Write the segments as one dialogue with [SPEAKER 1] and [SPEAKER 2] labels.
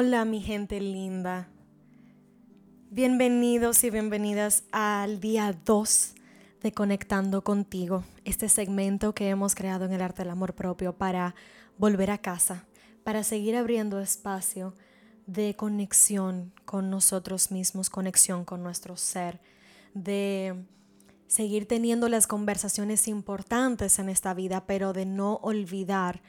[SPEAKER 1] Hola mi gente linda. Bienvenidos y bienvenidas al día 2 de Conectando contigo, este segmento que hemos creado en el arte del amor propio para volver a casa, para seguir abriendo espacio de conexión con nosotros mismos, conexión con nuestro ser, de seguir teniendo las conversaciones importantes en esta vida, pero de no olvidar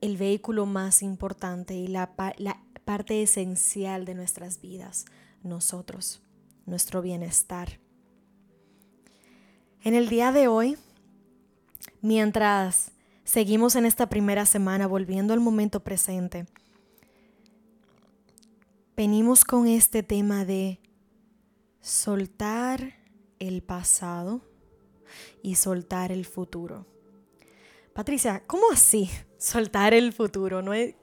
[SPEAKER 1] el vehículo más importante y la, la parte esencial de nuestras vidas, nosotros, nuestro bienestar. En el día de hoy, mientras seguimos en esta primera semana volviendo al momento presente, venimos con este tema de soltar el pasado y soltar el futuro. Patricia, ¿cómo así soltar el futuro? No es,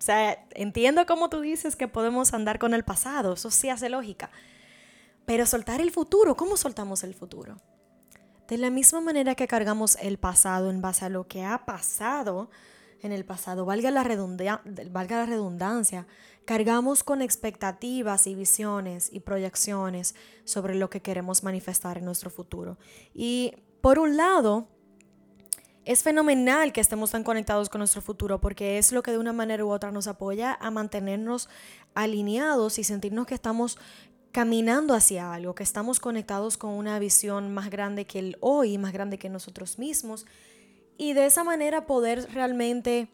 [SPEAKER 1] o sea, entiendo cómo tú dices que podemos andar con el pasado, eso sí hace lógica. Pero soltar el futuro, ¿cómo soltamos el futuro? De la misma manera que cargamos el pasado en base a lo que ha pasado en el pasado, valga la, valga la redundancia, cargamos con expectativas y visiones y proyecciones sobre lo que queremos manifestar en nuestro futuro. Y por un lado, es fenomenal que estemos tan conectados con nuestro futuro porque es lo que de una manera u otra nos apoya a mantenernos alineados y sentirnos que estamos caminando hacia algo, que estamos conectados con una visión más grande que el hoy, más grande que nosotros mismos y de esa manera poder realmente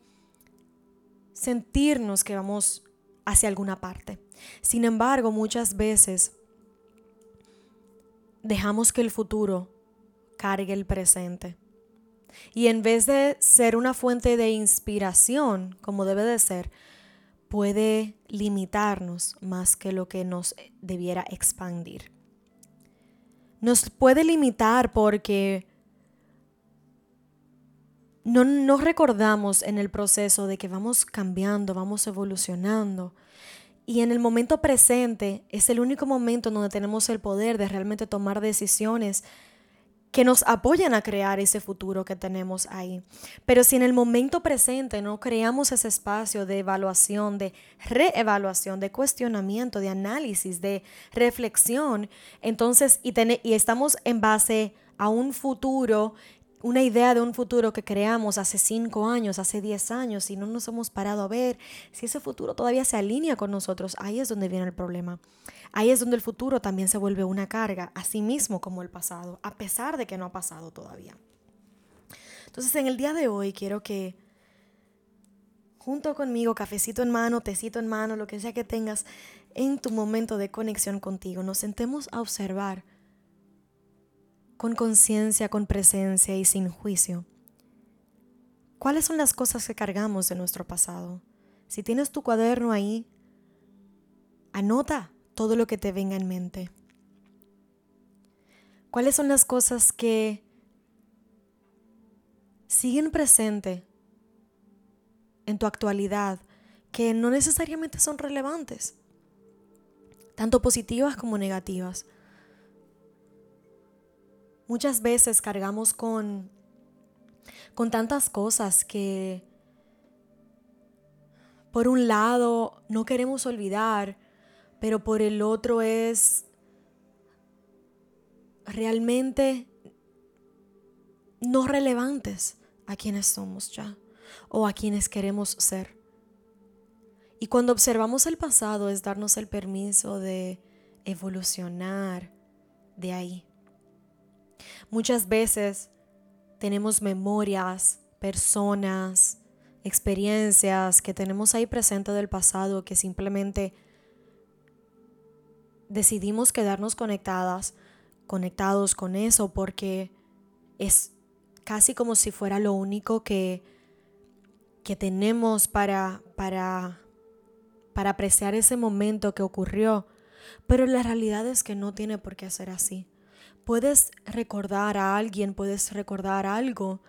[SPEAKER 1] sentirnos que vamos hacia alguna parte. Sin embargo, muchas veces dejamos que el futuro cargue el presente y en vez de ser una fuente de inspiración, como debe de ser, puede limitarnos más que lo que nos debiera expandir. Nos puede limitar porque no nos recordamos en el proceso de que vamos cambiando, vamos evolucionando. Y en el momento presente es el único momento donde tenemos el poder de realmente tomar decisiones que nos apoyan a crear ese futuro que tenemos ahí. Pero si en el momento presente no creamos ese espacio de evaluación, de reevaluación, de cuestionamiento, de análisis, de reflexión, entonces, y, y estamos en base a un futuro una idea de un futuro que creamos hace cinco años, hace diez años, y no nos hemos parado a ver si ese futuro todavía se alinea con nosotros, ahí es donde viene el problema. Ahí es donde el futuro también se vuelve una carga, así mismo como el pasado, a pesar de que no ha pasado todavía. Entonces, en el día de hoy quiero que junto conmigo, cafecito en mano, tecito en mano, lo que sea que tengas en tu momento de conexión contigo, nos sentemos a observar con conciencia, con presencia y sin juicio. ¿Cuáles son las cosas que cargamos de nuestro pasado? Si tienes tu cuaderno ahí, anota todo lo que te venga en mente. ¿Cuáles son las cosas que siguen presente en tu actualidad que no necesariamente son relevantes, tanto positivas como negativas? Muchas veces cargamos con, con tantas cosas que por un lado no queremos olvidar, pero por el otro es realmente no relevantes a quienes somos ya o a quienes queremos ser. Y cuando observamos el pasado es darnos el permiso de evolucionar de ahí. Muchas veces tenemos memorias, personas, experiencias que tenemos ahí presente del pasado que simplemente decidimos quedarnos conectadas, conectados con eso porque es casi como si fuera lo único que, que tenemos para, para, para apreciar ese momento que ocurrió. Pero la realidad es que no tiene por qué ser así puedes recordar a alguien, puedes recordar algo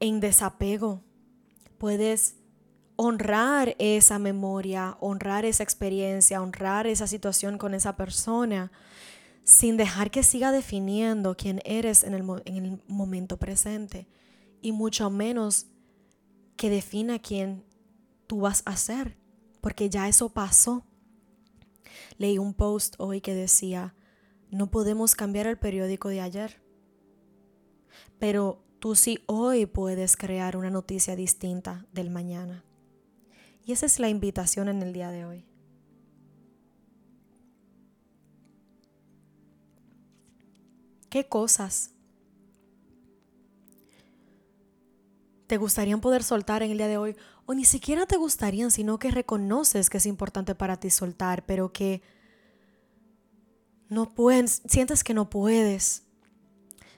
[SPEAKER 1] en desapego. Puedes honrar esa memoria, honrar esa experiencia, honrar esa situación con esa persona, sin dejar que siga definiendo quién eres en el, en el momento presente, y mucho menos que defina quién tú vas a ser porque ya eso pasó. Leí un post hoy que decía, no podemos cambiar el periódico de ayer, pero tú sí hoy puedes crear una noticia distinta del mañana. Y esa es la invitación en el día de hoy. ¿Qué cosas te gustarían poder soltar en el día de hoy? O ni siquiera te gustarían, sino que reconoces que es importante para ti soltar, pero que no puedes, sientes que no puedes,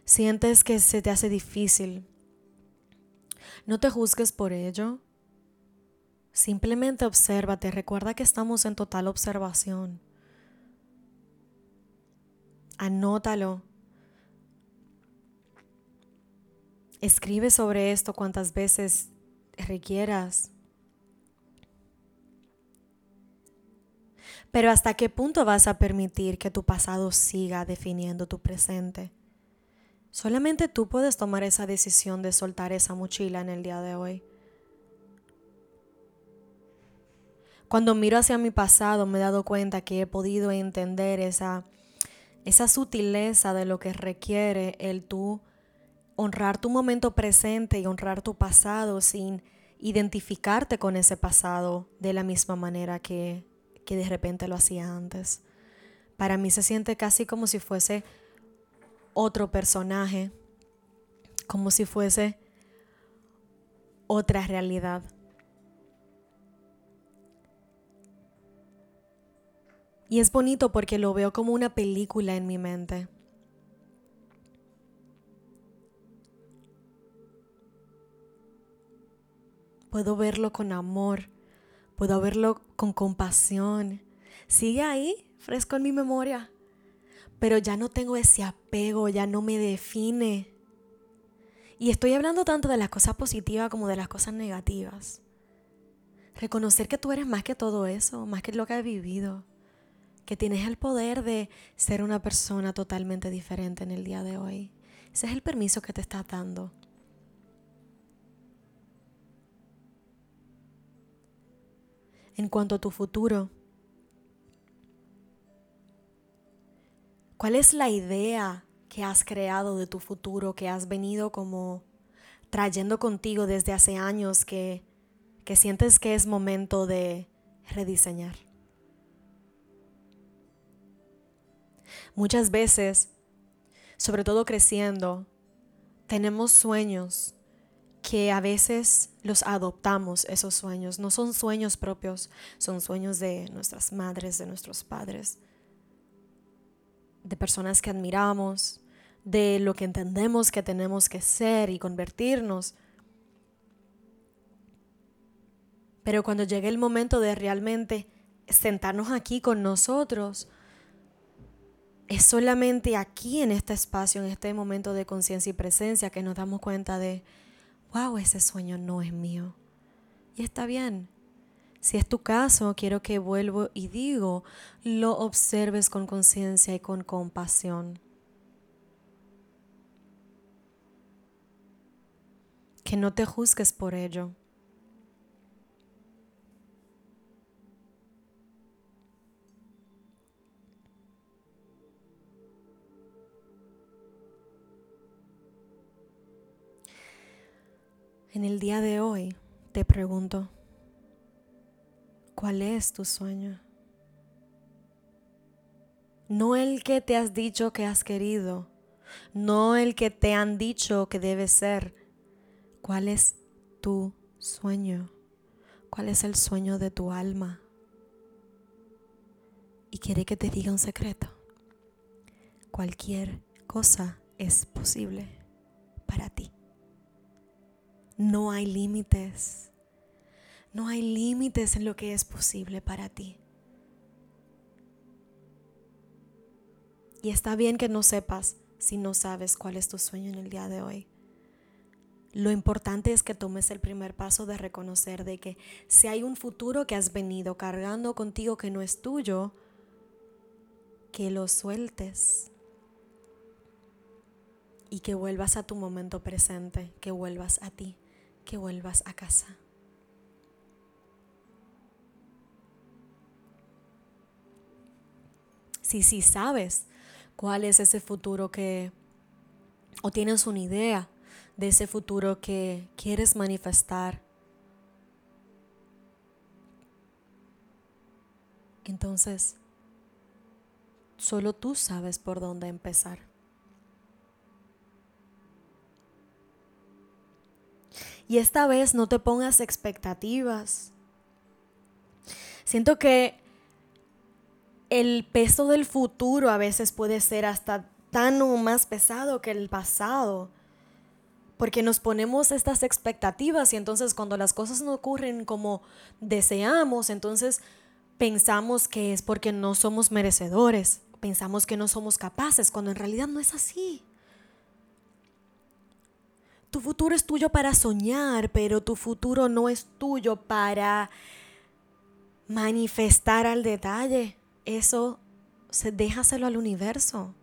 [SPEAKER 1] sientes que se te hace difícil. No te juzgues por ello. Simplemente obsérvate, recuerda que estamos en total observación. Anótalo. Escribe sobre esto cuantas veces requieras. Pero ¿hasta qué punto vas a permitir que tu pasado siga definiendo tu presente? Solamente tú puedes tomar esa decisión de soltar esa mochila en el día de hoy. Cuando miro hacia mi pasado me he dado cuenta que he podido entender esa, esa sutileza de lo que requiere el tú honrar tu momento presente y honrar tu pasado sin identificarte con ese pasado de la misma manera que que de repente lo hacía antes. Para mí se siente casi como si fuese otro personaje, como si fuese otra realidad. Y es bonito porque lo veo como una película en mi mente. Puedo verlo con amor puedo verlo con compasión. Sigue ahí, fresco en mi memoria, pero ya no tengo ese apego, ya no me define. Y estoy hablando tanto de las cosas positivas como de las cosas negativas. Reconocer que tú eres más que todo eso, más que lo que has vivido. Que tienes el poder de ser una persona totalmente diferente en el día de hoy. Ese es el permiso que te estás dando. En cuanto a tu futuro? ¿Cuál es la idea que has creado de tu futuro, que has venido como trayendo contigo desde hace años que, que sientes que es momento de rediseñar? Muchas veces, sobre todo creciendo, tenemos sueños que a veces los adoptamos, esos sueños. No son sueños propios, son sueños de nuestras madres, de nuestros padres, de personas que admiramos, de lo que entendemos que tenemos que ser y convertirnos. Pero cuando llegue el momento de realmente sentarnos aquí con nosotros, es solamente aquí en este espacio, en este momento de conciencia y presencia, que nos damos cuenta de wow, ese sueño no es mío. Y está bien. Si es tu caso, quiero que vuelvo y digo, lo observes con conciencia y con compasión. Que no te juzgues por ello. En el día de hoy te pregunto, ¿cuál es tu sueño? No el que te has dicho que has querido, no el que te han dicho que debe ser. ¿Cuál es tu sueño? ¿Cuál es el sueño de tu alma? Y quiere que te diga un secreto. Cualquier cosa es posible para ti. No hay límites. No hay límites en lo que es posible para ti. Y está bien que no sepas si no sabes cuál es tu sueño en el día de hoy. Lo importante es que tomes el primer paso de reconocer de que si hay un futuro que has venido cargando contigo que no es tuyo, que lo sueltes y que vuelvas a tu momento presente, que vuelvas a ti que vuelvas a casa. Si sí, sabes cuál es ese futuro que, o tienes una idea de ese futuro que quieres manifestar, entonces solo tú sabes por dónde empezar. Y esta vez no te pongas expectativas. Siento que el peso del futuro a veces puede ser hasta tan o más pesado que el pasado. Porque nos ponemos estas expectativas y entonces cuando las cosas no ocurren como deseamos, entonces pensamos que es porque no somos merecedores, pensamos que no somos capaces, cuando en realidad no es así. Tu futuro es tuyo para soñar, pero tu futuro no es tuyo para manifestar al detalle eso se, déjaselo al universo.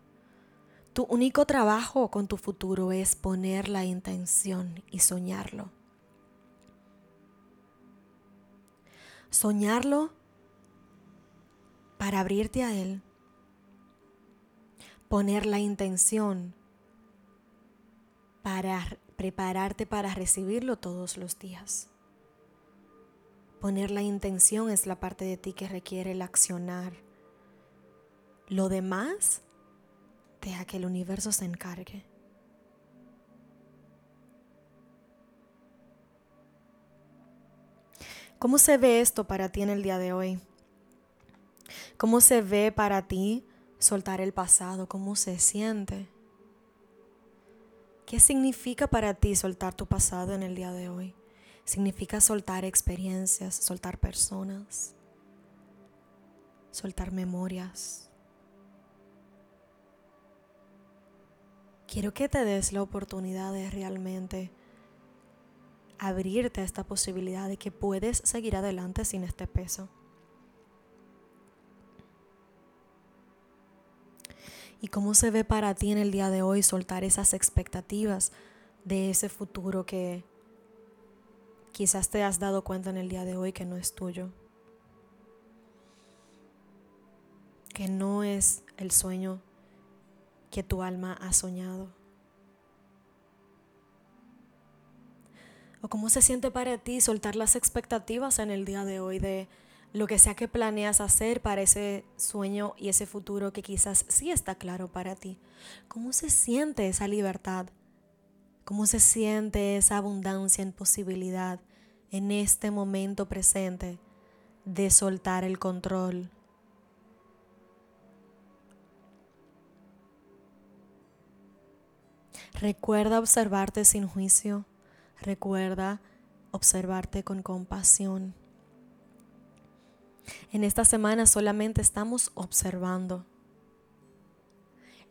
[SPEAKER 1] Tu único trabajo con tu futuro es poner la intención y soñarlo. Soñarlo para abrirte a Él. Poner la intención para prepararte para recibirlo todos los días. Poner la intención es la parte de ti que requiere el accionar lo demás, deja que el universo se encargue. ¿Cómo se ve esto para ti en el día de hoy? ¿Cómo se ve para ti soltar el pasado? ¿Cómo se siente? ¿Qué significa para ti soltar tu pasado en el día de hoy? Significa soltar experiencias, soltar personas, soltar memorias. quiero que te des la oportunidad de realmente abrirte a esta posibilidad de que puedes seguir adelante sin este peso. ¿Y cómo se ve para ti en el día de hoy soltar esas expectativas de ese futuro que quizás te has dado cuenta en el día de hoy que no es tuyo? Que no es el sueño que tu alma ha soñado? ¿O cómo se siente para ti soltar las expectativas en el día de hoy de lo que sea que planeas hacer para ese sueño y ese futuro que quizás sí está claro para ti? ¿Cómo se siente esa libertad? ¿Cómo se siente esa abundancia en posibilidad en este momento presente de soltar el control, Recuerda observarte sin juicio. Recuerda observarte con compasión. En esta semana solamente estamos observando.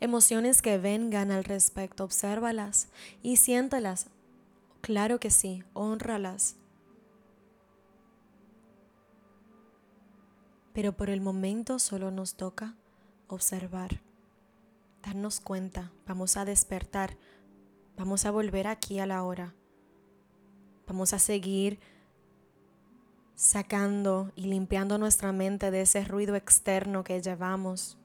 [SPEAKER 1] Emociones que vengan al respecto, obsérvalas y siéntalas. Claro que sí, honralas. Pero por el momento solo nos toca observar darnos cuenta, vamos a despertar, vamos a volver aquí a la hora, vamos a seguir sacando y limpiando nuestra mente de ese ruido externo que llevamos.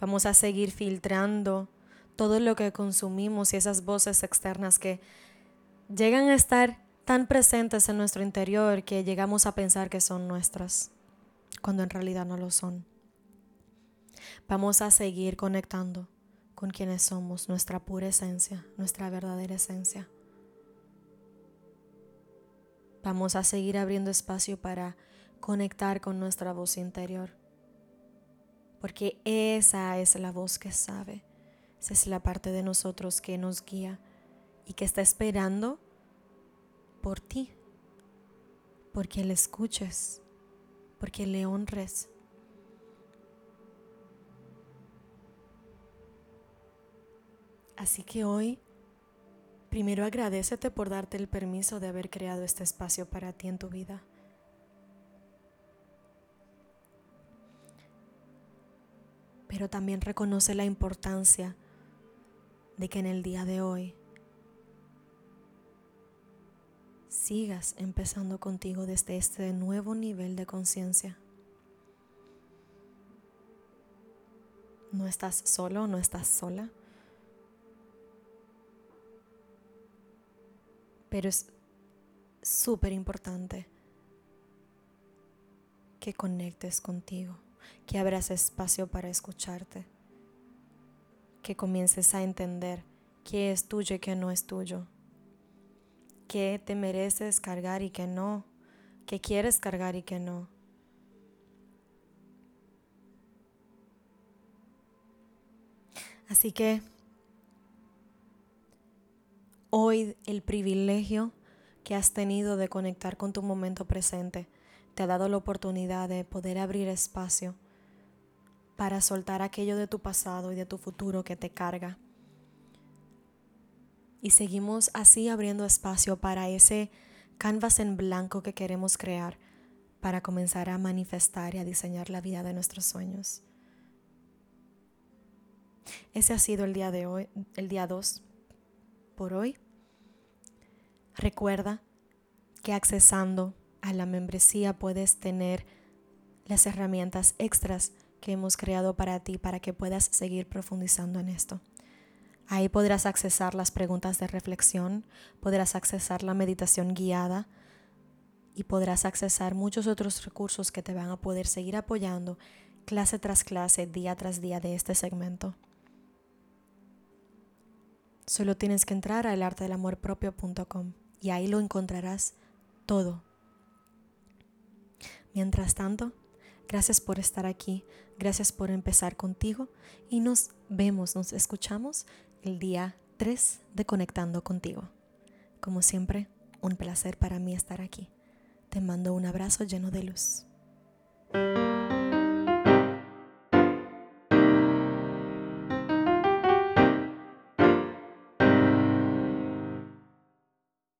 [SPEAKER 1] Vamos a seguir filtrando todo lo que consumimos y esas voces externas que llegan a estar tan presentes en nuestro interior que llegamos a pensar que son nuestras, cuando en realidad no lo son. Vamos a seguir conectando con quienes somos, nuestra pura esencia, nuestra verdadera esencia. Vamos a seguir abriendo espacio para conectar con nuestra voz interior. Porque esa es la voz que sabe. Esa es la parte de nosotros que nos guía y que está esperando por ti. Porque le escuches, porque le honres Así que hoy, primero agradecete por darte el permiso de haber creado este espacio para ti en tu vida. Pero también reconoce la importancia de que en el día de hoy sigas empezando contigo desde este nuevo nivel de conciencia. No estás solo, no estás sola. Pero es súper importante que conectes contigo, que abras espacio para escucharte, que comiences a entender qué es tuyo y qué no es tuyo, qué te mereces cargar y qué no, qué quieres cargar y qué no. Así que hoy el privilegio que has tenido de conectar con tu momento presente te ha dado la oportunidad de poder abrir espacio para soltar aquello de tu pasado y de tu futuro que te carga. Y seguimos así abriendo espacio para ese canvas en blanco que queremos crear para comenzar a manifestar y a diseñar la vida de nuestros sueños. Ese ha sido el día de hoy, el día 2 por hoy. Recuerda que accesando a la membresía puedes tener las herramientas extras que hemos creado para ti para que puedas seguir profundizando en esto. Ahí podrás accesar las preguntas de reflexión, podrás accesar la meditación guiada y podrás accesar muchos otros recursos que te van a poder seguir apoyando clase tras clase, día tras día de este segmento. Solo tienes que entrar a elartedelamorpropio.com y ahí lo encontrarás todo. Mientras tanto, gracias por estar aquí, gracias por empezar contigo y nos vemos, nos escuchamos el día 3 de Conectando contigo. Como siempre, un placer para mí estar aquí. Te mando un abrazo lleno de luz.